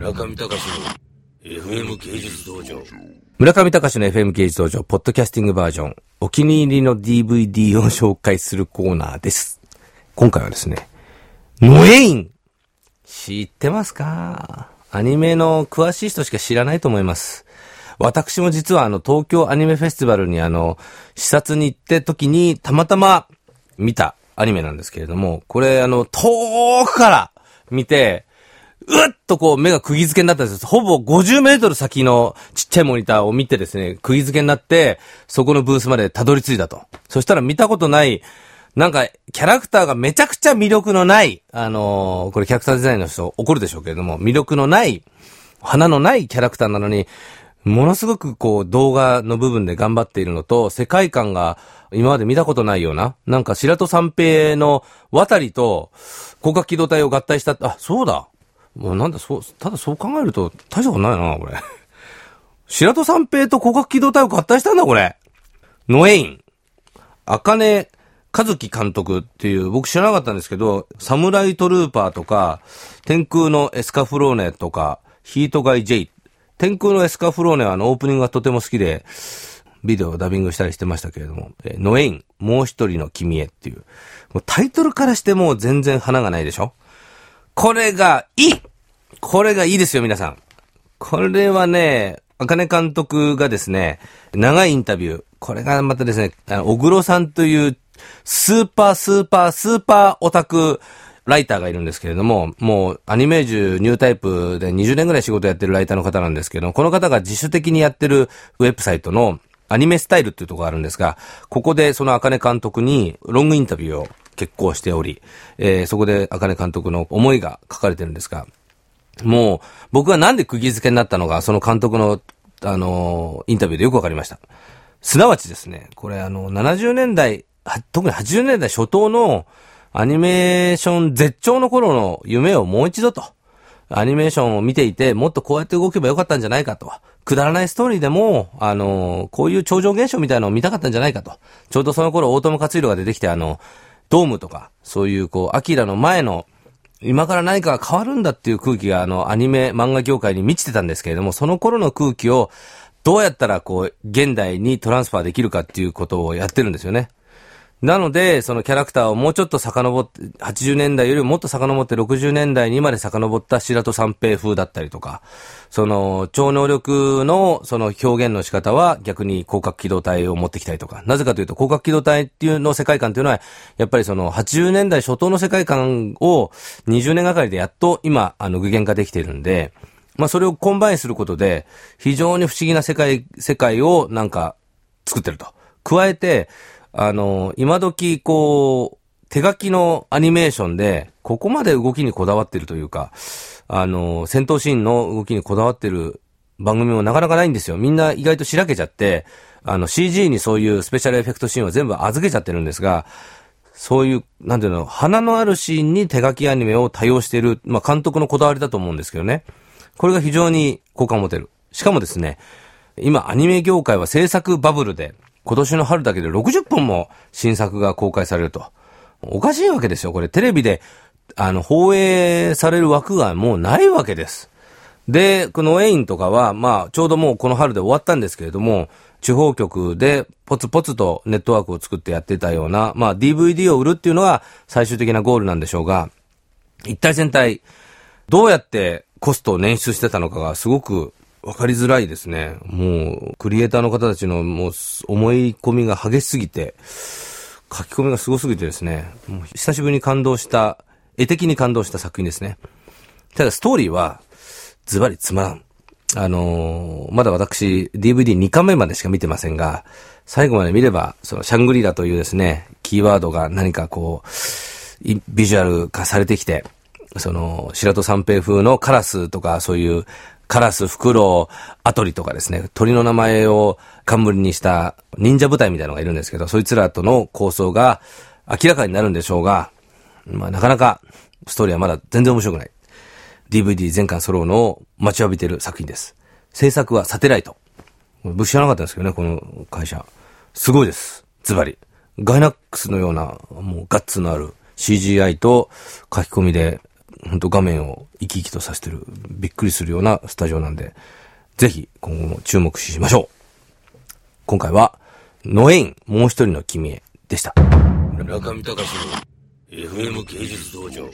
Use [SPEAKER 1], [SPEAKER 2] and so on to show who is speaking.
[SPEAKER 1] 村上隆の FM 芸術道場。
[SPEAKER 2] 村上隆の FM 芸術道場、ポッドキャスティングバージョン、お気に入りの DVD を紹介するコーナーです。今回はですね、ノエイン知ってますか？アニメの詳しい人しか知らないと思います。私も実はあの、東京アニメフェスティバルにあの、視察に行って時にたまたま見たアニメなんですけれども、これあの、遠くから見て、っとこう目が釘付けになったんです。ほぼ50メートル先のちっちゃいモニターを見てですね、釘付けになって、そこのブースまでたどり着いたと。そしたら見たことない、なんか、キャラクターがめちゃくちゃ魅力のない、あのーこれキャラクターデザインの人怒るでしょうけれども、魅力のない、花のないキャラクターなのに、ものすごくこう動画の部分で頑張っているのと、世界観が今まで見たことないような、なんか白戸三平の渡りと広角機動隊を合体した、あ、そうだ。もうなんだ、そう、ただそう考えると大したことないな、これ。白戸三平と広角機動隊を合体したんだ、これ。ノエイン。赤根和樹監督っていう、僕知らなかったんですけど、サムライトルーパーとか、天空のエスカフローネとか、ヒートガイ J。天空のエスカフローネはあのオープニングがとても好きで、ビデオをダビングしたりしてましたけれども、えノエイン、もう一人の君へっていう。もうタイトルからしてもう全然花がないでしょ？これがいいこれがいいですよ、皆さん。これはね、赤根監督がですね、長いインタビュー。これがまたですね、あの小黒さんというスーパースーパースーパーオタクライターがいるんですけれども、もうアニメージュニュータイプで20年ぐらい仕事やってるライターの方なんですけど、この方が自主的にやってるウェブサイトのアニメスタイルっていうところがあるんですが、ここでその赤根監督にロングインタビューを決行しており、えーそこで赤根監督の思いが書かれてるんですが、もう、僕がなんで釘付けになったのが、その監督の、あのインタビューでよくわかりました。すなわちですね、これあの、70年代、特に80年代初頭のアニメーション絶頂の頃の夢をもう一度と、アニメーションを見ていて、もっとこうやって動けばよかったんじゃないかと。くだらないストーリーでも、あのこういう超常現象みたいなのを見たかったんじゃないかと。ちょうどその頃、大友克洋が出てきて、あの、ドームとか、そういうこう、アキラの前の、今から何かが変わるんだっていう空気があのアニメ漫画業界に満ちてたんですけれども、その頃の空気をどうやったらこう現代にトランスファーできるかっていうことをやってるんですよね。なので、そのキャラクターをもうちょっと遡って、80年代よりもっと遡って60年代にまで遡った白戸三平風だったりとか、その超能力のその表現の仕方は逆に攻殻機動隊を持ってきたりとか、なぜかというと攻殻機動隊っていうの世界観っていうのは、やっぱりその80年代初頭の世界観を20年がかりでやっと今、あの具現化できているんで、まあそれを combine することで、非常に不思議な世界、世界をなんか作ってると。加えて、あの、今時、こう、手書きのアニメーションで、ここまで動きにこだわってるというか、あの、戦闘シーンの動きにこだわってる番組もなかなかないんですよ。みんな意外としらけちゃって、あの、CG にそういうスペシャルエフェクトシーンを全部預けちゃってるんですが、そういう、なんていうの、花のあるシーンに手書きアニメを多用している、まあ、監督のこだわりだと思うんですけどね。これが非常に好感を持てる。しかもですね、今アニメ業界は制作バブルで、今年の春だけで60本も新作が公開されると。おかしいわけですよ。これテレビで、あの、放映される枠がもうないわけです。で、このエインとかは、まあ、ちょうどもうこの春で終わったんですけれども、地方局でポツポツとネットワークを作ってやってたような、まあ、DVD を売るっていうのが最終的なゴールなんでしょうが、一体全体、どうやってコストを捻出してたのかがすごくわかりづらいですね。もう、クリエイターの方たちのもう思い込みが激しすぎて、書き込みがすごすぎてですね、もう久しぶりに感動した、絵的に感動した作品ですね。ただストーリーは、ズバリつまらん。あのーまだ私、DVD2 巻目までしか見てませんが、最後まで見れば、そのシャングリラというですね、キーワードが何かこう、ビジュアル化されてきて、その、白戸三平風のカラスとか、そういう、カラス、フクロウ、アトリとかですね、鳥の名前を冠にした忍者部隊みたいなのがいるんですけど、そいつらとの構想が明らかになるんでしょうが、まあなかなかストーリーはまだ全然面白くない。DVD 全巻揃うのを待ちわびてる作品です。制作はサテライト。僕知らなかったんですけどね、この会社。すごいです。ズバリ。ガイナックスのような、もうガッツのある CGI と書き込みで、本当画面を生き生きとさせてる、びっくりするようなスタジオなんで、ぜひ今後も注目しましょう。今回は、ノエイン、もう一人の君へでした。
[SPEAKER 1] 中見隆の FM 芸術道場。